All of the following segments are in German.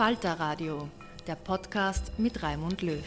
Falter Radio, der Podcast mit Raimund Löw.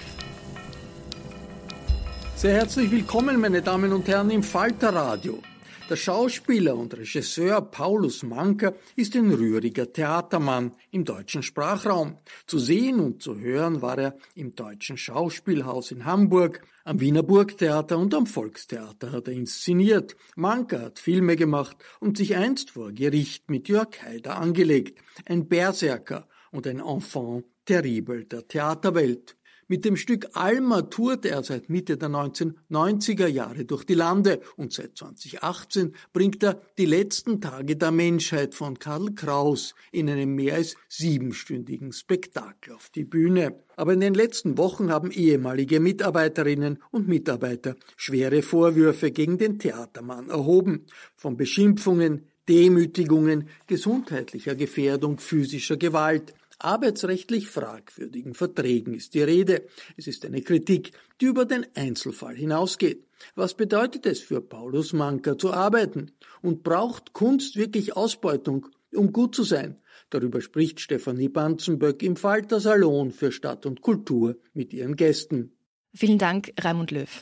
Sehr herzlich willkommen, meine Damen und Herren, im Falter Radio. Der Schauspieler und Regisseur Paulus Manker ist ein rühriger Theatermann im deutschen Sprachraum. Zu sehen und zu hören war er im Deutschen Schauspielhaus in Hamburg, am Wiener Burgtheater und am Volkstheater hat er inszeniert. Manker hat Filme gemacht und sich einst vor Gericht mit Jörg Haider angelegt. Ein Berserker und ein Enfant terrible der Theaterwelt. Mit dem Stück Alma tourte er seit Mitte der 1990er Jahre durch die Lande und seit 2018 bringt er Die letzten Tage der Menschheit von Karl Kraus in einem mehr als siebenstündigen Spektakel auf die Bühne. Aber in den letzten Wochen haben ehemalige Mitarbeiterinnen und Mitarbeiter schwere Vorwürfe gegen den Theatermann erhoben. Von Beschimpfungen, Demütigungen, gesundheitlicher Gefährdung, physischer Gewalt arbeitsrechtlich fragwürdigen Verträgen ist die Rede. Es ist eine Kritik, die über den Einzelfall hinausgeht. Was bedeutet es für Paulus Manker zu arbeiten? Und braucht Kunst wirklich Ausbeutung, um gut zu sein? Darüber spricht Stefanie Banzenböck im Falter Salon für Stadt und Kultur mit ihren Gästen. Vielen Dank, Raimund Löw.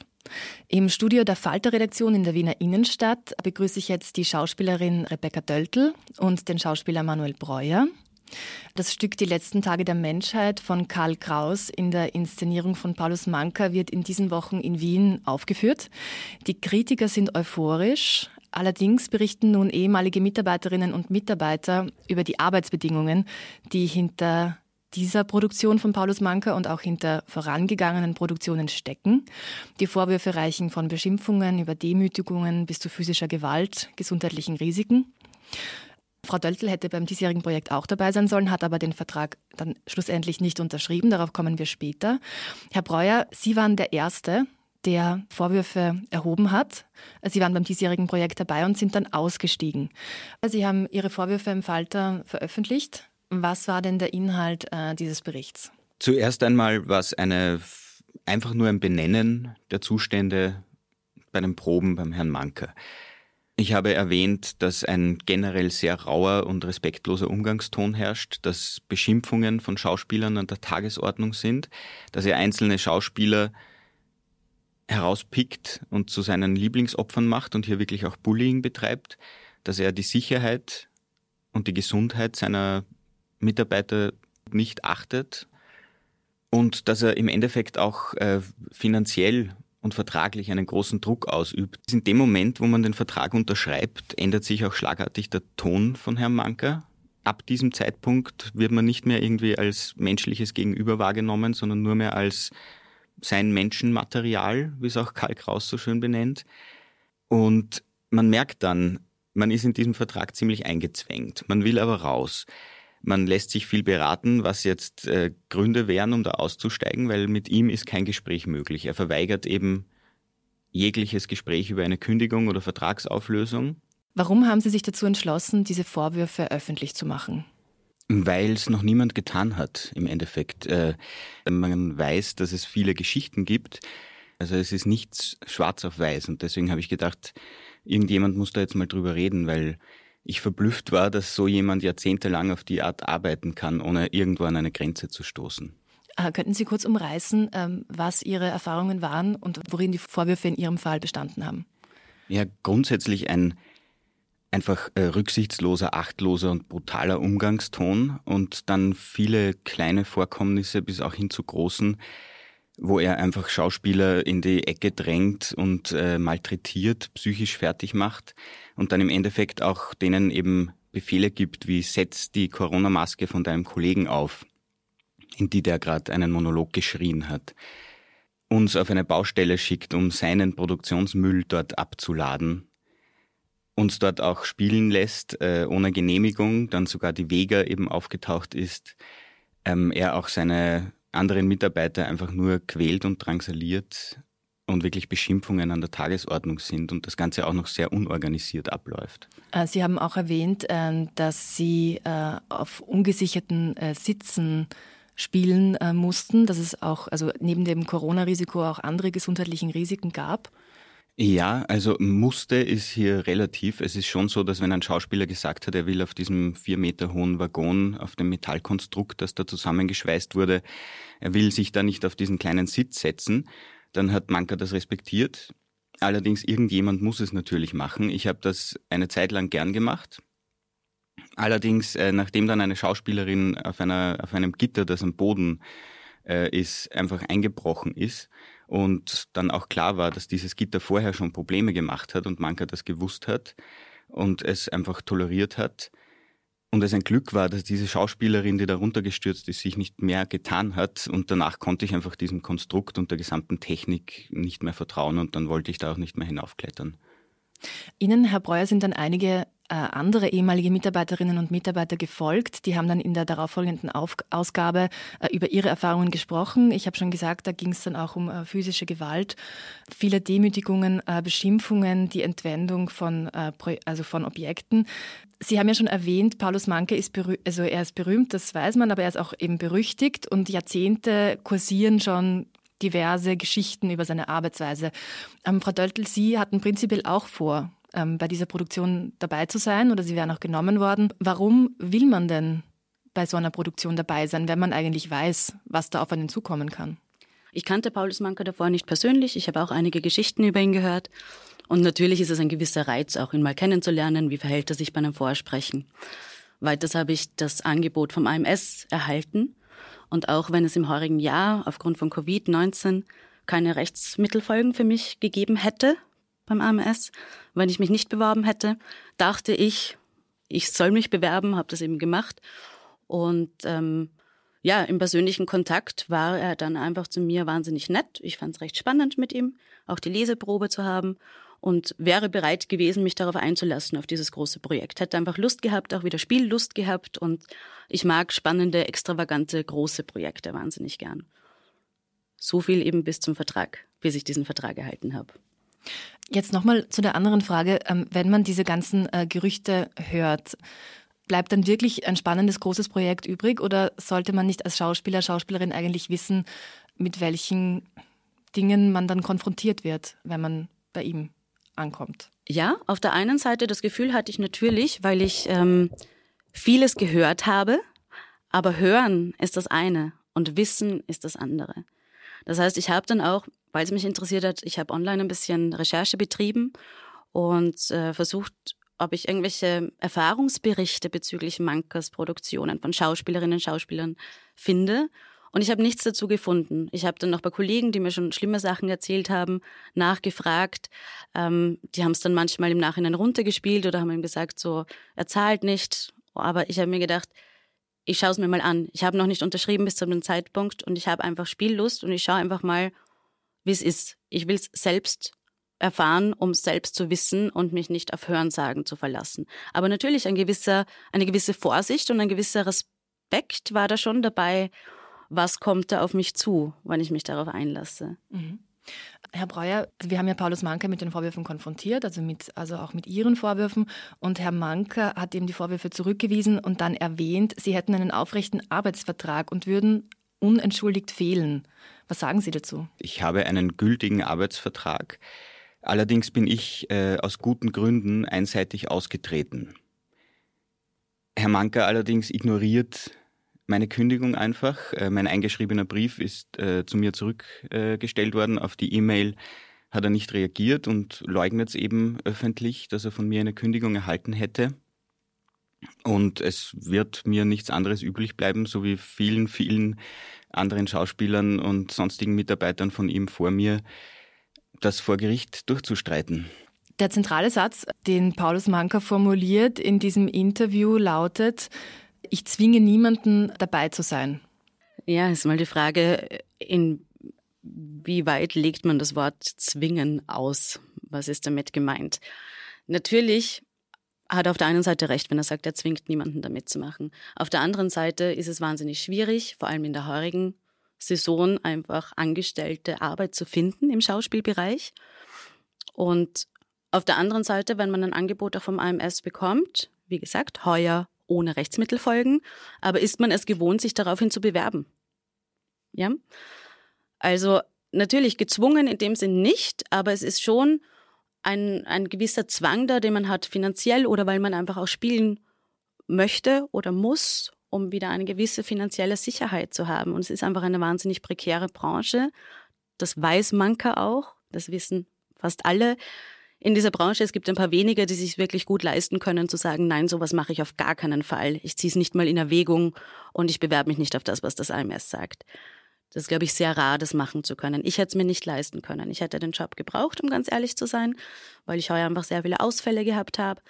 Im Studio der Falter-Redaktion in der Wiener Innenstadt begrüße ich jetzt die Schauspielerin Rebecca Döltl und den Schauspieler Manuel Breuer. Das Stück Die letzten Tage der Menschheit von Karl Kraus in der Inszenierung von Paulus Manka wird in diesen Wochen in Wien aufgeführt. Die Kritiker sind euphorisch. Allerdings berichten nun ehemalige Mitarbeiterinnen und Mitarbeiter über die Arbeitsbedingungen, die hinter dieser Produktion von Paulus Manka und auch hinter vorangegangenen Produktionen stecken. Die Vorwürfe reichen von Beschimpfungen über Demütigungen bis zu physischer Gewalt, gesundheitlichen Risiken. Frau Döltl hätte beim diesjährigen Projekt auch dabei sein sollen, hat aber den Vertrag dann schlussendlich nicht unterschrieben. Darauf kommen wir später. Herr Breuer, Sie waren der Erste, der Vorwürfe erhoben hat. Sie waren beim diesjährigen Projekt dabei und sind dann ausgestiegen. Sie haben Ihre Vorwürfe im Falter veröffentlicht. Was war denn der Inhalt äh, dieses Berichts? Zuerst einmal war es eine, einfach nur ein Benennen der Zustände bei den Proben beim Herrn Manker. Ich habe erwähnt, dass ein generell sehr rauer und respektloser Umgangston herrscht, dass Beschimpfungen von Schauspielern an der Tagesordnung sind, dass er einzelne Schauspieler herauspickt und zu seinen Lieblingsopfern macht und hier wirklich auch Bullying betreibt, dass er die Sicherheit und die Gesundheit seiner Mitarbeiter nicht achtet und dass er im Endeffekt auch äh, finanziell und vertraglich einen großen Druck ausübt. In dem Moment, wo man den Vertrag unterschreibt, ändert sich auch schlagartig der Ton von Herrn Manker. Ab diesem Zeitpunkt wird man nicht mehr irgendwie als menschliches Gegenüber wahrgenommen, sondern nur mehr als sein Menschenmaterial, wie es auch Karl Kraus so schön benennt. Und man merkt dann, man ist in diesem Vertrag ziemlich eingezwängt. Man will aber raus. Man lässt sich viel beraten, was jetzt äh, Gründe wären, um da auszusteigen, weil mit ihm ist kein Gespräch möglich. Er verweigert eben jegliches Gespräch über eine Kündigung oder Vertragsauflösung. Warum haben Sie sich dazu entschlossen, diese Vorwürfe öffentlich zu machen? Weil es noch niemand getan hat im Endeffekt. Äh, man weiß, dass es viele Geschichten gibt. Also es ist nichts schwarz auf weiß. Und deswegen habe ich gedacht, irgendjemand muss da jetzt mal drüber reden, weil ich verblüfft war, dass so jemand jahrzehntelang auf die Art arbeiten kann, ohne irgendwo an eine Grenze zu stoßen. Äh, könnten Sie kurz umreißen, ähm, was Ihre Erfahrungen waren und worin die Vorwürfe in Ihrem Fall bestanden haben? Ja, grundsätzlich ein einfach äh, rücksichtsloser, achtloser und brutaler Umgangston und dann viele kleine Vorkommnisse bis auch hin zu großen, wo er einfach Schauspieler in die Ecke drängt und äh, malträtiert, psychisch fertig macht und dann im Endeffekt auch denen eben Befehle gibt, wie setz die Corona-Maske von deinem Kollegen auf, in die der gerade einen Monolog geschrien hat, uns auf eine Baustelle schickt, um seinen Produktionsmüll dort abzuladen, uns dort auch spielen lässt, äh, ohne Genehmigung, dann sogar die Vega eben aufgetaucht ist, ähm, er auch seine anderen Mitarbeiter einfach nur quält und drangsaliert und wirklich Beschimpfungen an der Tagesordnung sind und das Ganze auch noch sehr unorganisiert abläuft. Äh, Sie haben auch erwähnt, ähm, dass Sie äh, auf ungesicherten äh, Sitzen spielen mussten, dass es auch, also neben dem Corona-Risiko auch andere gesundheitlichen Risiken gab. Ja, also musste ist hier relativ. Es ist schon so, dass wenn ein Schauspieler gesagt hat, er will auf diesem vier Meter hohen Waggon, auf dem Metallkonstrukt, das da zusammengeschweißt wurde, er will sich da nicht auf diesen kleinen Sitz setzen, dann hat Manka das respektiert. Allerdings irgendjemand muss es natürlich machen. Ich habe das eine Zeit lang gern gemacht. Allerdings, äh, nachdem dann eine Schauspielerin auf, einer, auf einem Gitter, das am Boden äh, ist, einfach eingebrochen ist und dann auch klar war, dass dieses Gitter vorher schon Probleme gemacht hat und Manka das gewusst hat und es einfach toleriert hat, und es ein Glück war, dass diese Schauspielerin, die da runtergestürzt ist, sich nicht mehr getan hat. Und danach konnte ich einfach diesem Konstrukt und der gesamten Technik nicht mehr vertrauen und dann wollte ich da auch nicht mehr hinaufklettern. Ihnen, Herr Breuer, sind dann einige andere ehemalige Mitarbeiterinnen und Mitarbeiter gefolgt. Die haben dann in der darauffolgenden Auf Ausgabe äh, über ihre Erfahrungen gesprochen. Ich habe schon gesagt, da ging es dann auch um äh, physische Gewalt, viele Demütigungen, äh, Beschimpfungen, die Entwendung von, äh, also von Objekten. Sie haben ja schon erwähnt, Paulus Manke ist also er ist berühmt, das weiß man, aber er ist auch eben berüchtigt und Jahrzehnte kursieren schon diverse Geschichten über seine Arbeitsweise. Ähm, Frau Döltel, Sie hatten prinzipiell auch vor, ähm, bei dieser Produktion dabei zu sein oder Sie wären auch genommen worden. Warum will man denn bei so einer Produktion dabei sein, wenn man eigentlich weiß, was da auf einen zukommen kann? Ich kannte Paulus Manke davor nicht persönlich. Ich habe auch einige Geschichten über ihn gehört. Und natürlich ist es ein gewisser Reiz, auch ihn mal kennenzulernen. Wie verhält er sich bei einem Vorsprechen? Weiters habe ich das Angebot vom AMS erhalten. Und auch wenn es im heurigen Jahr aufgrund von Covid-19 keine Rechtsmittelfolgen für mich gegeben hätte beim AMS, wenn ich mich nicht beworben hätte, dachte ich, ich soll mich bewerben, habe das eben gemacht. Und ähm, ja, im persönlichen Kontakt war er dann einfach zu mir wahnsinnig nett. Ich fand es recht spannend mit ihm, auch die Leseprobe zu haben und wäre bereit gewesen, mich darauf einzulassen, auf dieses große Projekt. Hätte einfach Lust gehabt, auch wieder Spiellust gehabt und ich mag spannende, extravagante, große Projekte wahnsinnig gern. So viel eben bis zum Vertrag, bis ich diesen Vertrag erhalten habe. Jetzt nochmal zu der anderen Frage. Ähm, wenn man diese ganzen äh, Gerüchte hört, bleibt dann wirklich ein spannendes, großes Projekt übrig oder sollte man nicht als Schauspieler, Schauspielerin eigentlich wissen, mit welchen Dingen man dann konfrontiert wird, wenn man bei ihm ankommt. Ja, auf der einen Seite das Gefühl hatte ich natürlich, weil ich ähm, vieles gehört habe, aber hören ist das eine und wissen ist das andere. Das heißt, ich habe dann auch, weil es mich interessiert hat, ich habe online ein bisschen Recherche betrieben und äh, versucht, ob ich irgendwelche Erfahrungsberichte bezüglich Mankers Produktionen von Schauspielerinnen und Schauspielern finde Und ich habe nichts dazu gefunden. Ich habe dann noch bei Kollegen, die mir schon schlimme Sachen erzählt haben, nachgefragt. Ähm, die haben es dann manchmal im Nachhinein runtergespielt oder haben ihm gesagt, so, er zahlt nicht. Aber ich habe mir gedacht, ich schaue es mir mal an. Ich habe noch nicht unterschrieben bis zu dem Zeitpunkt und ich habe einfach Spiellust und ich schaue einfach mal, wie es ist. Ich will es selbst erfahren, um es selbst zu wissen und mich nicht auf Hörensagen zu verlassen. Aber natürlich ein gewisser, eine gewisse Vorsicht und ein gewisser Respekt war da schon dabei, was kommt da auf mich zu, wenn ich mich darauf einlasse. Mhm. Herr Breuer, wir haben ja Paulus Manker mit den Vorwürfen konfrontiert, also, mit, also auch mit Ihren Vorwürfen. Und Herr Manker hat eben die Vorwürfe zurückgewiesen und dann erwähnt, Sie hätten einen aufrechten Arbeitsvertrag und würden unentschuldigt fehlen. Was sagen Sie dazu? Ich habe einen gültigen Arbeitsvertrag. Allerdings bin ich äh, aus guten Gründen einseitig ausgetreten. Herr Manker allerdings ignoriert meine Kündigung einfach. Äh, mein eingeschriebener Brief ist äh, zu mir zurückgestellt worden. Auf die E-Mail hat er nicht reagiert und leugnet es eben öffentlich, dass er von mir eine Kündigung erhalten hätte. Und es wird mir nichts anderes übrig bleiben, so wie vielen, vielen anderen Schauspielern und sonstigen Mitarbeitern von ihm vor mir, das vor Gericht durchzustreiten. Der zentrale Satz, den Paulus Manker formuliert in diesem Interview, lautet, ich zwinge niemanden dabei zu sein. Ja, ist mal die Frage, inwieweit legt man das Wort zwingen aus? Was ist damit gemeint? Natürlich hat auf der einen Seite recht, wenn er sagt, er zwingt niemanden damit zu machen. Auf der anderen Seite ist es wahnsinnig schwierig, vor allem in der heurigen Saison einfach angestellte Arbeit zu finden im Schauspielbereich. Und auf der anderen Seite, wenn man ein Angebot auch vom AMS bekommt, wie gesagt, heuer ohne Rechtsmittelfolgen, aber ist man es gewohnt, sich daraufhin zu bewerben? Ja? Also natürlich gezwungen in dem Sinn nicht, aber es ist schon ein, ein gewisser Zwang da, den man hat finanziell oder weil man einfach auch spielen möchte oder muss um wieder eine gewisse finanzielle Sicherheit zu haben. Und es ist einfach eine wahnsinnig prekäre Branche. Das weiß Manka auch, das wissen fast alle in dieser Branche. Es gibt ein paar wenige, die sich wirklich gut leisten können, zu sagen, nein, sowas mache ich auf gar keinen Fall. Ich ziehe es nicht mal in Erwägung und ich bewerbe mich nicht auf das, was das AMS sagt. Das ist, glaube ich, sehr rar, das machen zu können. Ich hätte es mir nicht leisten können. Ich hätte den Job gebraucht, um ganz ehrlich zu sein, weil ich heuer einfach sehr viele Ausfälle gehabt habe.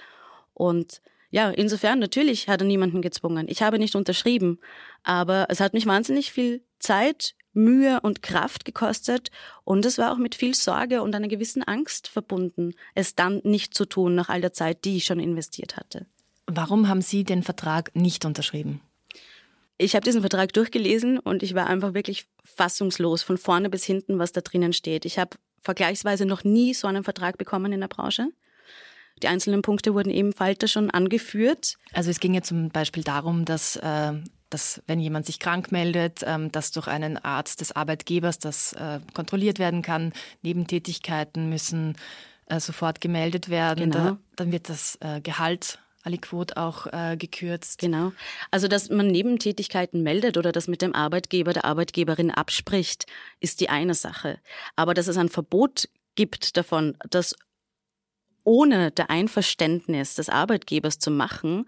Und ja, insofern natürlich hat er niemanden gezwungen. Ich habe nicht unterschrieben, aber es hat mich wahnsinnig viel Zeit, Mühe und Kraft gekostet und es war auch mit viel Sorge und einer gewissen Angst verbunden, es dann nicht zu tun nach all der Zeit, die ich schon investiert hatte. Warum haben Sie den Vertrag nicht unterschrieben? Ich habe diesen Vertrag durchgelesen und ich war einfach wirklich fassungslos von vorne bis hinten, was da drinnen steht. Ich habe vergleichsweise noch nie so einen Vertrag bekommen in der Branche. Die einzelnen Punkte wurden eben Falter schon angeführt. Also es ging ja zum Beispiel darum, dass, äh, dass wenn jemand sich krank meldet, ähm, dass durch einen Arzt des Arbeitgebers das äh, kontrolliert werden kann. Nebentätigkeiten müssen äh, sofort gemeldet werden. Genau. Da, dann wird das äh, Gehalt aliquot auch äh, gekürzt. Genau. Also, dass man Nebentätigkeiten meldet oder das mit dem Arbeitgeber, der Arbeitgeberin abspricht, ist die eine Sache. Aber dass es ein Verbot gibt davon, dass ohne der Einverständnis des Arbeitgebers zu machen,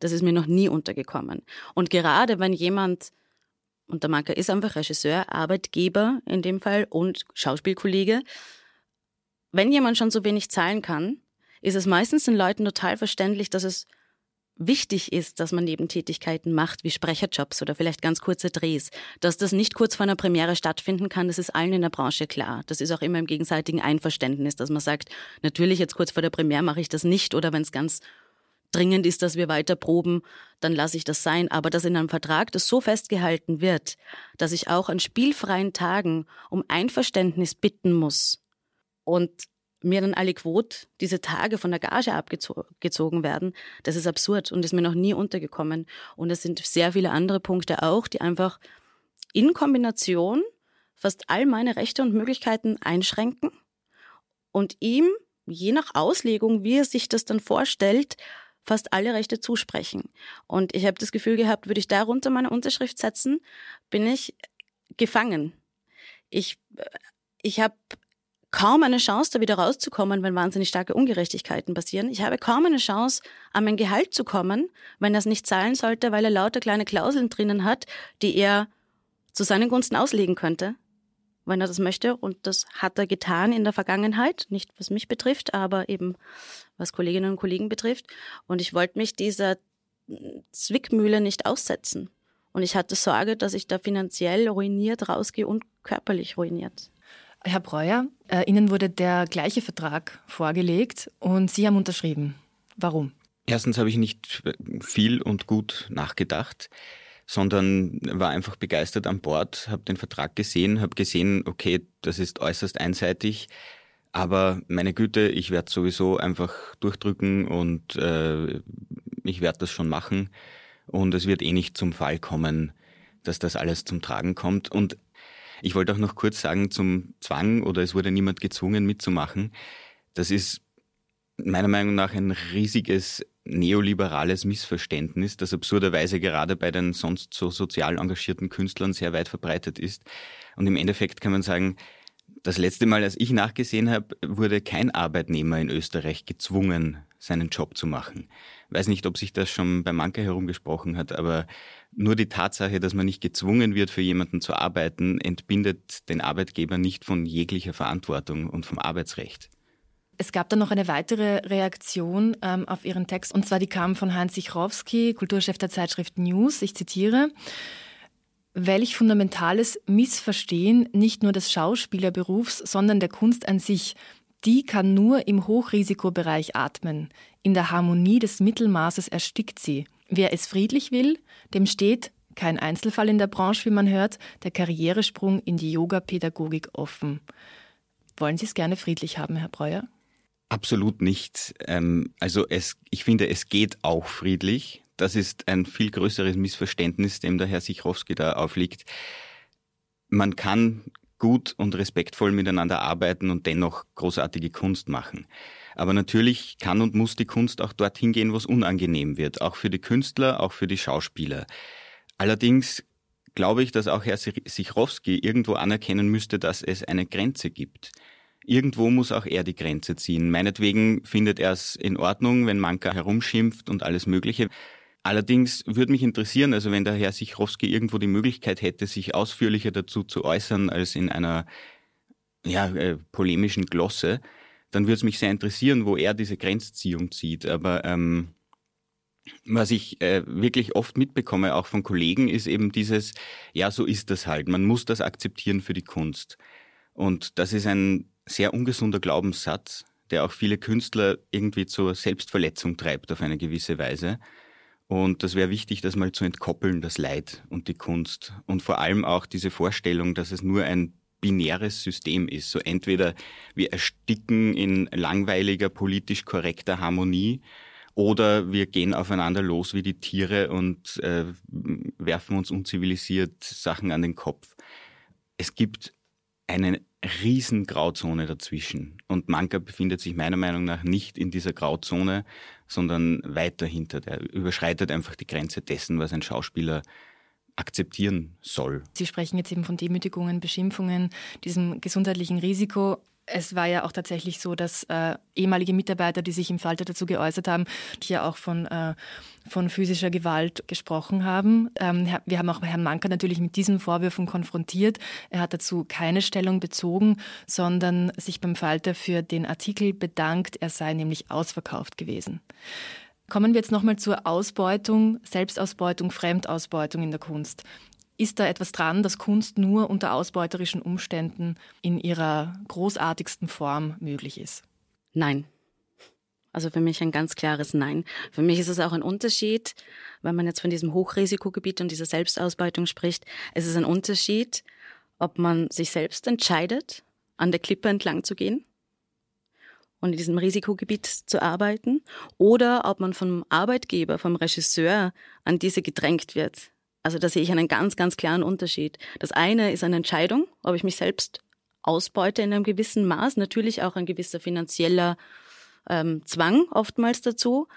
das ist mir noch nie untergekommen. Und gerade wenn jemand, und der Marker ist einfach Regisseur, Arbeitgeber in dem Fall und Schauspielkollege, wenn jemand schon so wenig zahlen kann, ist es meistens den Leuten total verständlich, dass es wichtig ist, dass man Nebentätigkeiten macht, wie Sprecherjobs oder vielleicht ganz kurze Drehs. Dass das nicht kurz vor einer Premiere stattfinden kann, das ist allen in der Branche klar. Das ist auch immer im gegenseitigen Einverständnis, dass man sagt, natürlich jetzt kurz vor der Premiere mache ich das nicht oder wenn es ganz dringend ist, dass wir weiter proben, dann lasse ich das sein. Aber dass in einem Vertrag das so festgehalten wird, dass ich auch an spielfreien Tagen um Einverständnis bitten muss und mir dann alle Quote diese Tage von der Gage abgezogen werden, das ist absurd und ist mir noch nie untergekommen. Und es sind sehr viele andere Punkte auch, die einfach in Kombination fast all meine Rechte und Möglichkeiten einschränken und ihm, je nach Auslegung, wie er sich das dann vorstellt, fast alle Rechte zusprechen. Und ich habe das Gefühl gehabt, würde ich darunter meine Unterschrift setzen, bin ich gefangen. Ich, äh, ich habe kaum eine Chance, da wieder rauszukommen, wenn wahnsinnig starke Ungerechtigkeiten passieren. Ich habe kaum eine Chance, an mein Gehalt zu kommen, wenn er es nicht zahlen sollte, weil er lauter kleine Klauseln drinnen hat, die er zu seinen Gunsten auslegen könnte, wenn er das möchte. Und das hat er getan in der Vergangenheit, nicht was mich betrifft, aber eben was Kolleginnen und Kollegen betrifft. Und ich wollte mich dieser Zwickmühle nicht aussetzen. Und ich hatte Sorge, dass ich da finanziell ruiniert rausgehe und körperlich ruiniert. Herr Breuer, äh, Ihnen wurde der gleiche Vertrag vorgelegt und Sie haben unterschrieben. Warum? Erstens habe ich nicht viel und gut nachgedacht, sondern war einfach begeistert an Bord, habe den Vertrag gesehen, habe gesehen, okay, das ist äußerst einseitig, aber meine Güte, ich werde sowieso einfach durchdrücken und äh, ich werde das schon machen und es wird eh nicht zum Fall kommen, dass das alles zum Tragen kommt. Und ich wollte auch noch kurz sagen zum Zwang oder es wurde niemand gezwungen mitzumachen. Das ist meiner Meinung nach ein riesiges neoliberales Missverständnis, das absurderweise gerade bei den sonst so sozial engagierten Künstlern sehr weit verbreitet ist. Und im Endeffekt kann man sagen, das letzte Mal, als ich nachgesehen habe, wurde kein Arbeitnehmer in Österreich gezwungen, seinen Job zu machen. Weiß nicht, ob sich das schon bei Manke herumgesprochen hat, aber nur die Tatsache, dass man nicht gezwungen wird, für jemanden zu arbeiten, entbindet den Arbeitgeber nicht von jeglicher Verantwortung und vom Arbeitsrecht. Es gab dann noch eine weitere Reaktion ähm, auf Ihren Text, und zwar die kam von Heinz Sichrowski, Kulturchef der Zeitschrift News. Ich zitiere. Welch fundamentales Missverstehen nicht nur des Schauspielerberufs, sondern der Kunst an sich. Die kann nur im Hochrisikobereich atmen. In der Harmonie des Mittelmaßes erstickt sie. Wer es friedlich will, dem steht, kein Einzelfall in der Branche, wie man hört, der Karrieresprung in die Yoga-Pädagogik offen. Wollen Sie es gerne friedlich haben, Herr Breuer? Absolut nicht. Ähm, also es, ich finde, es geht auch friedlich. Das ist ein viel größeres Missverständnis, dem der Herr Sichrowski da aufliegt. Man kann gut und respektvoll miteinander arbeiten und dennoch großartige Kunst machen. Aber natürlich kann und muss die Kunst auch dorthin gehen, wo es unangenehm wird, auch für die Künstler, auch für die Schauspieler. Allerdings glaube ich, dass auch Herr Sichrowski irgendwo anerkennen müsste, dass es eine Grenze gibt. Irgendwo muss auch er die Grenze ziehen. Meinetwegen findet er es in Ordnung, wenn Manka herumschimpft und alles Mögliche. Allerdings würde mich interessieren, also wenn der Herr Sichrowski irgendwo die Möglichkeit hätte, sich ausführlicher dazu zu äußern als in einer ja, äh, polemischen Glosse, dann würde es mich sehr interessieren, wo er diese Grenzziehung zieht. Aber ähm, was ich äh, wirklich oft mitbekomme, auch von Kollegen, ist eben dieses, ja, so ist das halt. Man muss das akzeptieren für die Kunst. Und das ist ein sehr ungesunder Glaubenssatz, der auch viele Künstler irgendwie zur Selbstverletzung treibt auf eine gewisse Weise. Und das wäre wichtig, das mal zu entkoppeln, das Leid und die Kunst. Und vor allem auch diese Vorstellung, dass es nur ein binäres System ist. So entweder wir ersticken in langweiliger, politisch korrekter Harmonie oder wir gehen aufeinander los wie die Tiere und äh, werfen uns unzivilisiert Sachen an den Kopf. Es gibt eine riesen Grauzone dazwischen. Und Manka befindet sich meiner Meinung nach nicht in dieser Grauzone, sondern weit dahinter. Der überschreitet einfach die Grenze dessen, was ein Schauspieler akzeptieren soll. Sie sprechen jetzt eben von Demütigungen, Beschimpfungen, diesem gesundheitlichen Risiko. Es war ja auch tatsächlich so, dass äh, ehemalige Mitarbeiter, die sich im Falter dazu geäußert haben, hier auch von, äh, von physischer Gewalt gesprochen haben. Ähm, wir haben auch Herrn Manker natürlich mit diesen Vorwürfen konfrontiert. Er hat dazu keine Stellung bezogen, sondern sich beim Falter für den Artikel bedankt. Er sei nämlich ausverkauft gewesen. Kommen wir jetzt nochmal zur Ausbeutung, Selbstausbeutung, Fremdausbeutung in der Kunst. Ist da etwas dran, dass Kunst nur unter ausbeuterischen Umständen in ihrer großartigsten Form möglich ist? Nein. Also für mich ein ganz klares Nein. Für mich ist es auch ein Unterschied, wenn man jetzt von diesem Hochrisikogebiet und dieser Selbstausbeutung spricht. Es ist ein Unterschied, ob man sich selbst entscheidet, an der Klippe entlang zu gehen und in diesem Risikogebiet zu arbeiten oder ob man vom Arbeitgeber, vom Regisseur an diese gedrängt wird. Also da sehe ich einen ganz, ganz klaren Unterschied. Das eine ist eine Entscheidung, ob ich mich selbst ausbeute in einem gewissen Maß, natürlich auch ein gewisser finanzieller ähm, Zwang oftmals dazu,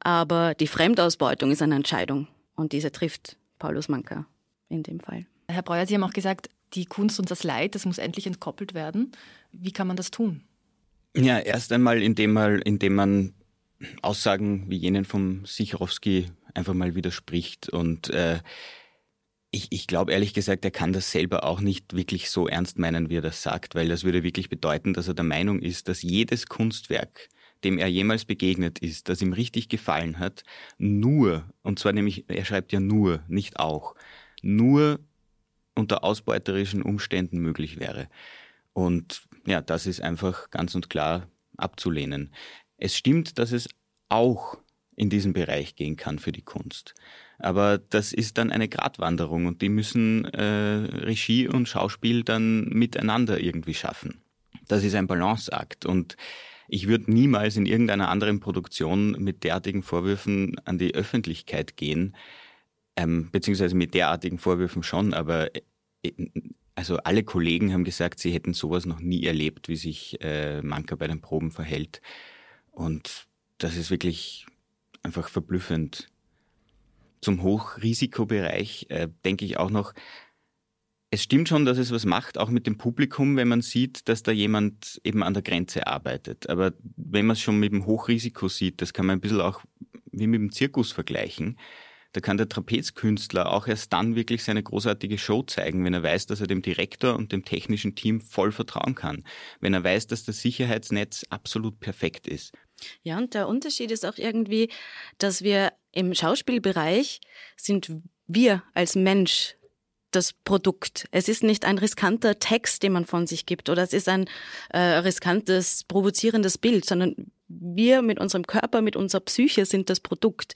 aber die Fremdausbeutung ist eine Entscheidung und diese trifft Paulus Manka in dem Fall. Herr Breuer, Sie haben auch gesagt, die Kunst und das Leid, das muss endlich entkoppelt werden. Wie kann man das tun? Ja, erst einmal, indem man, indem man Aussagen wie jenen vom Sichrowski einfach mal widerspricht und äh, ich, ich glaube ehrlich gesagt, er kann das selber auch nicht wirklich so ernst meinen, wie er das sagt, weil das würde wirklich bedeuten, dass er der Meinung ist, dass jedes Kunstwerk, dem er jemals begegnet ist, das ihm richtig gefallen hat, nur, und zwar nämlich, er schreibt ja nur, nicht auch, nur unter ausbeuterischen Umständen möglich wäre. Und ja, das ist einfach ganz und klar abzulehnen. Es stimmt, dass es auch in diesen Bereich gehen kann für die Kunst. Aber das ist dann eine Gratwanderung und die müssen äh, Regie und Schauspiel dann miteinander irgendwie schaffen. Das ist ein Balanceakt und ich würde niemals in irgendeiner anderen Produktion mit derartigen Vorwürfen an die Öffentlichkeit gehen, ähm, beziehungsweise mit derartigen Vorwürfen schon, aber äh, also alle Kollegen haben gesagt, sie hätten sowas noch nie erlebt, wie sich äh, Manka bei den Proben verhält. Und das ist wirklich einfach verblüffend. Zum Hochrisikobereich äh, denke ich auch noch, es stimmt schon, dass es was macht, auch mit dem Publikum, wenn man sieht, dass da jemand eben an der Grenze arbeitet. Aber wenn man es schon mit dem Hochrisiko sieht, das kann man ein bisschen auch wie mit dem Zirkus vergleichen. Da kann der Trapezkünstler auch erst dann wirklich seine großartige Show zeigen, wenn er weiß, dass er dem Direktor und dem technischen Team voll vertrauen kann. Wenn er weiß, dass das Sicherheitsnetz absolut perfekt ist. Ja, und der Unterschied ist auch irgendwie, dass wir im Schauspielbereich sind wir als Mensch das Produkt. Es ist nicht ein riskanter Text, den man von sich gibt, oder es ist ein äh, riskantes, provozierendes Bild, sondern wir mit unserem Körper, mit unserer Psyche sind das Produkt.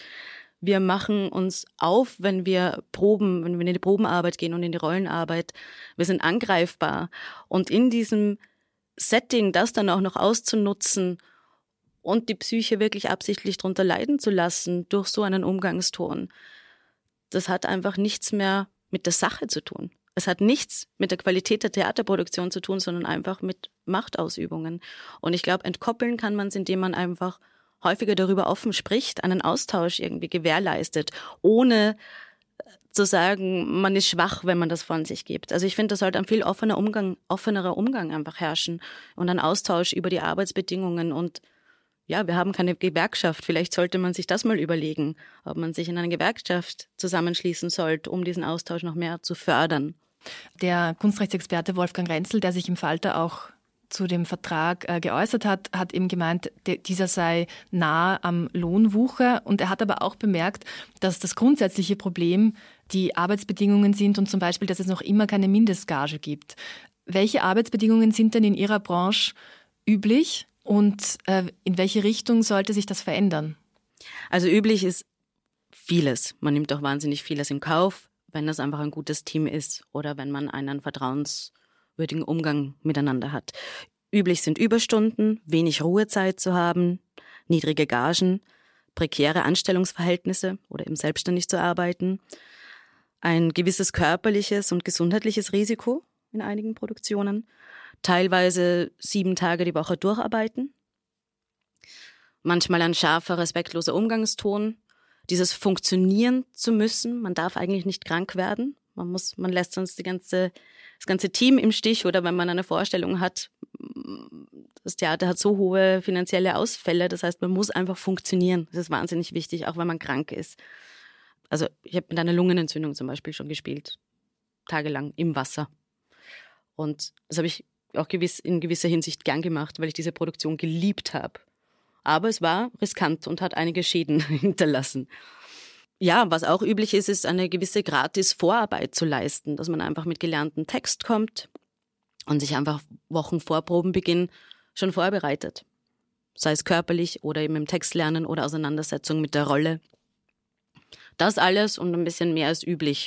Wir machen uns auf, wenn wir proben, wenn wir in die Probenarbeit gehen und in die Rollenarbeit. Wir sind angreifbar. Und in diesem Setting, das dann auch noch auszunutzen und die Psyche wirklich absichtlich darunter leiden zu lassen durch so einen Umgangston, das hat einfach nichts mehr mit der Sache zu tun. Es hat nichts mit der Qualität der Theaterproduktion zu tun, sondern einfach mit Machtausübungen. Und ich glaube, entkoppeln kann man es, indem man einfach häufiger darüber offen spricht, einen Austausch irgendwie gewährleistet, ohne zu sagen, man ist schwach, wenn man das von sich gibt. Also ich finde, da sollte ein viel offener Umgang, offenerer Umgang einfach herrschen und ein Austausch über die Arbeitsbedingungen und ja, wir haben keine Gewerkschaft. Vielleicht sollte man sich das mal überlegen, ob man sich in eine Gewerkschaft zusammenschließen sollte, um diesen Austausch noch mehr zu fördern. Der Kunstrechtsexperte Wolfgang Renzel, der sich im Falter auch zu dem Vertrag äh, geäußert hat, hat eben gemeint, dieser sei nah am Lohnwucher. Und er hat aber auch bemerkt, dass das grundsätzliche Problem die Arbeitsbedingungen sind und zum Beispiel, dass es noch immer keine Mindestgage gibt. Welche Arbeitsbedingungen sind denn in Ihrer Branche üblich und äh, in welche Richtung sollte sich das verändern? Also üblich ist vieles. Man nimmt auch wahnsinnig vieles in Kauf, wenn das einfach ein gutes Team ist oder wenn man einen vertrauenswürdigen Umgang miteinander hat. Üblich sind Überstunden, wenig Ruhezeit zu haben, niedrige Gagen, prekäre Anstellungsverhältnisse oder eben selbstständig zu arbeiten, ein gewisses körperliches und gesundheitliches Risiko in einigen Produktionen teilweise sieben Tage die Woche durcharbeiten. Manchmal ein scharfer, respektloser Umgangston. Dieses funktionieren zu müssen. Man darf eigentlich nicht krank werden. Man muss, man lässt sonst die ganze, das ganze Team im Stich oder wenn man eine Vorstellung hat, das Theater hat so hohe finanzielle Ausfälle. Das heißt, man muss einfach funktionieren. Das ist wahnsinnig wichtig, auch wenn man krank ist. Also ich habe mit einer Lungenentzündung zum Beispiel schon gespielt, tagelang im Wasser. Und das habe ich auch gewiss, in gewisser Hinsicht gern gemacht, weil ich diese Produktion geliebt habe. Aber es war riskant und hat einige Schäden hinterlassen. Ja, was auch üblich ist, ist eine gewisse gratis Vorarbeit zu leisten, dass man einfach mit gelerntem Text kommt und sich einfach Wochen vor Probenbeginn schon vorbereitet. Sei es körperlich oder eben im Textlernen oder Auseinandersetzung mit der Rolle. Das alles und ein bisschen mehr als üblich.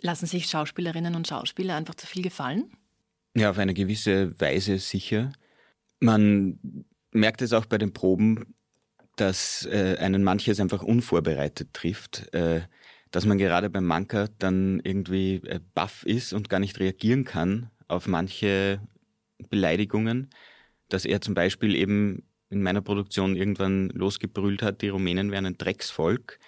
Lassen sich Schauspielerinnen und Schauspieler einfach zu viel gefallen? Ja, auf eine gewisse Weise sicher. Man merkt es auch bei den Proben, dass äh, einen manches einfach unvorbereitet trifft, äh, dass man gerade beim Manker dann irgendwie äh, baff ist und gar nicht reagieren kann auf manche Beleidigungen, dass er zum Beispiel eben in meiner Produktion irgendwann losgebrüllt hat, die Rumänen wären ein Drecksvolk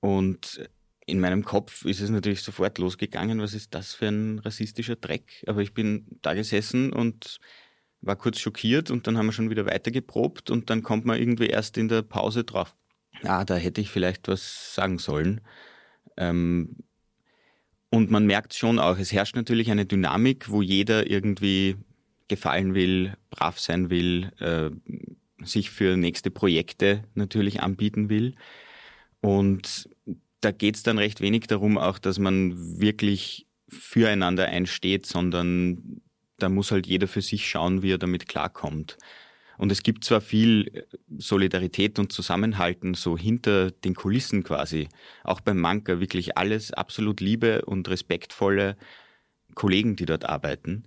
und in meinem Kopf ist es natürlich sofort losgegangen, was ist das für ein rassistischer Dreck? Aber ich bin da gesessen und war kurz schockiert und dann haben wir schon wieder weitergeprobt und dann kommt man irgendwie erst in der Pause drauf. Ah, da hätte ich vielleicht was sagen sollen. Ähm, und man merkt schon auch, es herrscht natürlich eine Dynamik, wo jeder irgendwie gefallen will, brav sein will, äh, sich für nächste Projekte natürlich anbieten will. Und da geht es dann recht wenig darum, auch dass man wirklich füreinander einsteht, sondern da muss halt jeder für sich schauen, wie er damit klarkommt. Und es gibt zwar viel Solidarität und Zusammenhalten so hinter den Kulissen quasi, auch beim Manker wirklich alles absolut liebe und respektvolle Kollegen, die dort arbeiten.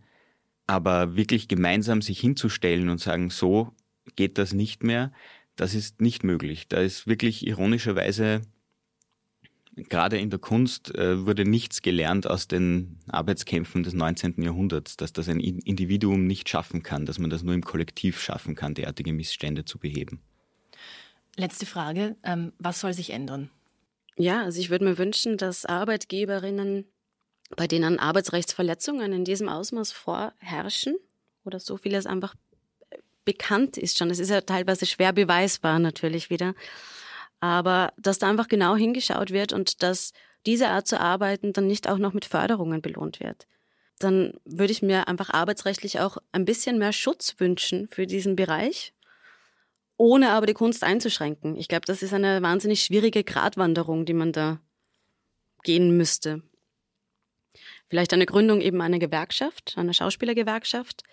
Aber wirklich gemeinsam sich hinzustellen und sagen, so geht das nicht mehr, das ist nicht möglich. Da ist wirklich ironischerweise gerade in der Kunst äh, wurde nichts gelernt aus den Arbeitskämpfen des 19. Jahrhunderts, dass das ein Individuum nicht schaffen kann, dass man das nur im Kollektiv schaffen kann, derartige Missstände zu beheben. Letzte Frage, ähm, was soll sich ändern? Ja, also ich würde mir wünschen, dass Arbeitgeberinnen, bei denen Arbeitsrechtsverletzungen in diesem Ausmaß vorherrschen oder so vieles einfach bekannt ist schon, es ist ja teilweise schwer beweisbar natürlich wieder, aber dass da einfach genau hingeschaut wird und dass diese Art zu arbeiten dann nicht auch noch mit Förderungen belohnt wird. Dann würde ich mir einfach arbeitsrechtlich auch ein bisschen mehr Schutz wünschen für diesen Bereich, ohne aber die Kunst einzuschränken. Ich glaube, das ist eine wahnsinnig schwierige Gratwanderung, die man da gehen müsste. Vielleicht eine Gründung eben einer Gewerkschaft, einer Schauspielergewerkschaft.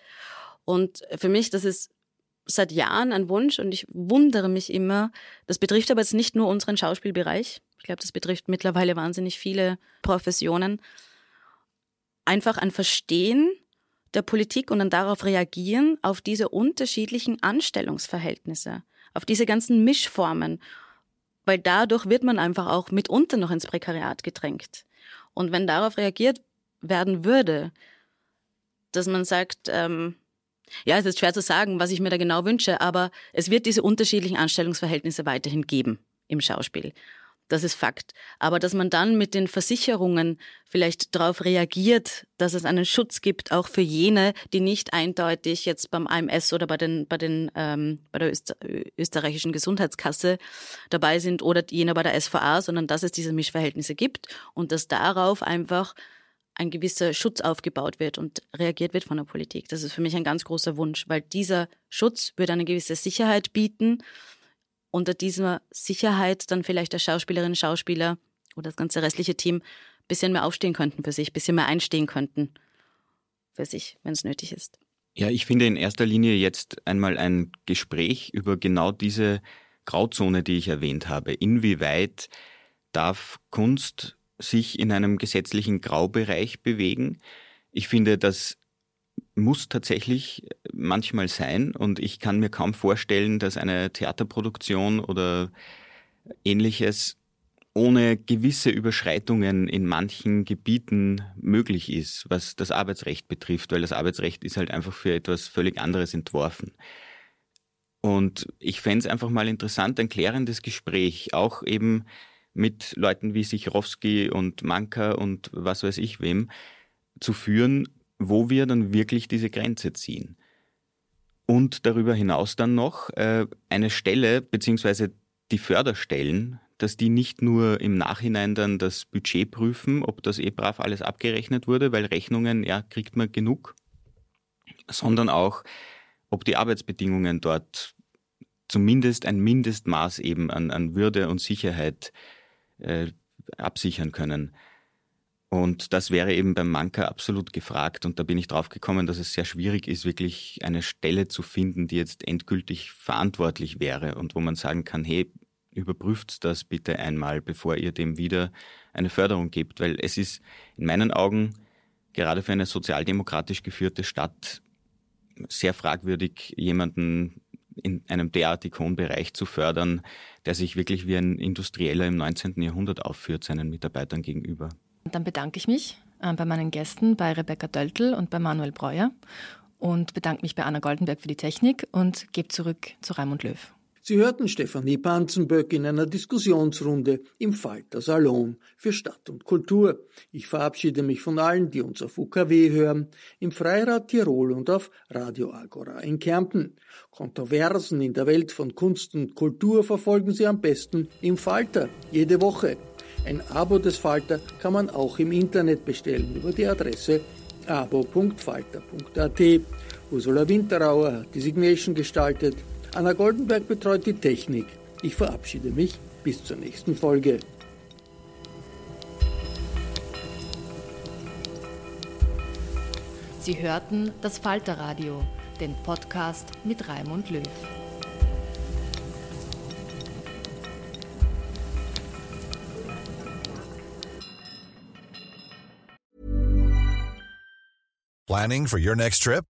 Und für mich, das ist seit Jahren ein Wunsch und ich wundere mich immer. Das betrifft aber jetzt nicht nur unseren Schauspielbereich. Ich glaube, das betrifft mittlerweile wahnsinnig viele Professionen. Einfach ein Verstehen der Politik und dann darauf reagieren, auf diese unterschiedlichen Anstellungsverhältnisse, auf diese ganzen Mischformen. Weil dadurch wird man einfach auch mitunter noch ins Prekariat gedrängt. Und wenn darauf reagiert werden würde, dass man sagt, ähm, ja, es ist schwer zu sagen, was ich mir da genau wünsche, aber es wird diese unterschiedlichen Anstellungsverhältnisse weiterhin geben im Schauspiel. Das ist Fakt. Aber dass man dann mit den Versicherungen vielleicht darauf reagiert, dass es einen Schutz gibt, auch für jene, die nicht eindeutig jetzt beim AMS oder bei, den, bei, den, ähm, bei der Öster österreichischen Gesundheitskasse dabei sind oder jene bei der SVA, sondern dass es diese Mischverhältnisse gibt und dass darauf einfach ein gewisser Schutz aufgebaut wird und reagiert wird von der Politik. Das ist für mich ein ganz großer Wunsch, weil dieser Schutz würde eine gewisse Sicherheit bieten. Unter dieser Sicherheit dann vielleicht der Schauspielerinnen, Schauspieler oder das ganze restliche Team ein bisschen mehr aufstehen könnten für sich, ein bisschen mehr einstehen könnten für sich, wenn es nötig ist. Ja, ich finde in erster Linie jetzt einmal ein Gespräch über genau diese Grauzone, die ich erwähnt habe. Inwieweit darf Kunst sich in einem gesetzlichen Graubereich bewegen. Ich finde, das muss tatsächlich manchmal sein und ich kann mir kaum vorstellen, dass eine Theaterproduktion oder ähnliches ohne gewisse Überschreitungen in manchen Gebieten möglich ist, was das Arbeitsrecht betrifft, weil das Arbeitsrecht ist halt einfach für etwas völlig anderes entworfen. Und ich fände es einfach mal interessant, ein klärendes Gespräch, auch eben mit Leuten wie Sichrowski und Manka und was weiß ich wem zu führen, wo wir dann wirklich diese Grenze ziehen. Und darüber hinaus dann noch äh, eine Stelle beziehungsweise die Förderstellen, dass die nicht nur im Nachhinein dann das Budget prüfen, ob das eh brav alles abgerechnet wurde, weil Rechnungen, ja, kriegt man genug, sondern auch, ob die Arbeitsbedingungen dort zumindest ein Mindestmaß eben an, an Würde und Sicherheit äh, absichern können. Und das wäre eben beim Manka absolut gefragt. Und da bin ich drauf gekommen, dass es sehr schwierig ist, wirklich eine Stelle zu finden, die jetzt endgültig verantwortlich wäre und wo man sagen kann, hey, überprüft das bitte einmal, bevor ihr dem wieder eine Förderung gebt. Weil es ist in meinen Augen gerade für eine sozialdemokratisch geführte Stadt sehr fragwürdig, jemanden in einem derartig hohen Bereich zu fördern, der sich wirklich wie ein Industrieller im 19. Jahrhundert aufführt seinen Mitarbeitern gegenüber. Dann bedanke ich mich äh, bei meinen Gästen, bei Rebecca Döltl und bei Manuel Breuer und bedanke mich bei Anna Goldenberg für die Technik und gebe zurück zu Raimund Löw. Sie hörten Stefanie Panzenböck in einer Diskussionsrunde im Falter Salon für Stadt und Kultur. Ich verabschiede mich von allen, die uns auf UKW hören, im Freirad Tirol und auf Radio Agora in Kärnten. Kontroversen in der Welt von Kunst und Kultur verfolgen Sie am besten im Falter, jede Woche. Ein Abo des Falter kann man auch im Internet bestellen über die Adresse abo.falter.at. Ursula Winterauer hat die Signation gestaltet. Anna Goldenberg betreut die Technik. Ich verabschiede mich bis zur nächsten Folge. Sie hörten das Falterradio, den Podcast mit Raimund Löw. Planning for your next trip?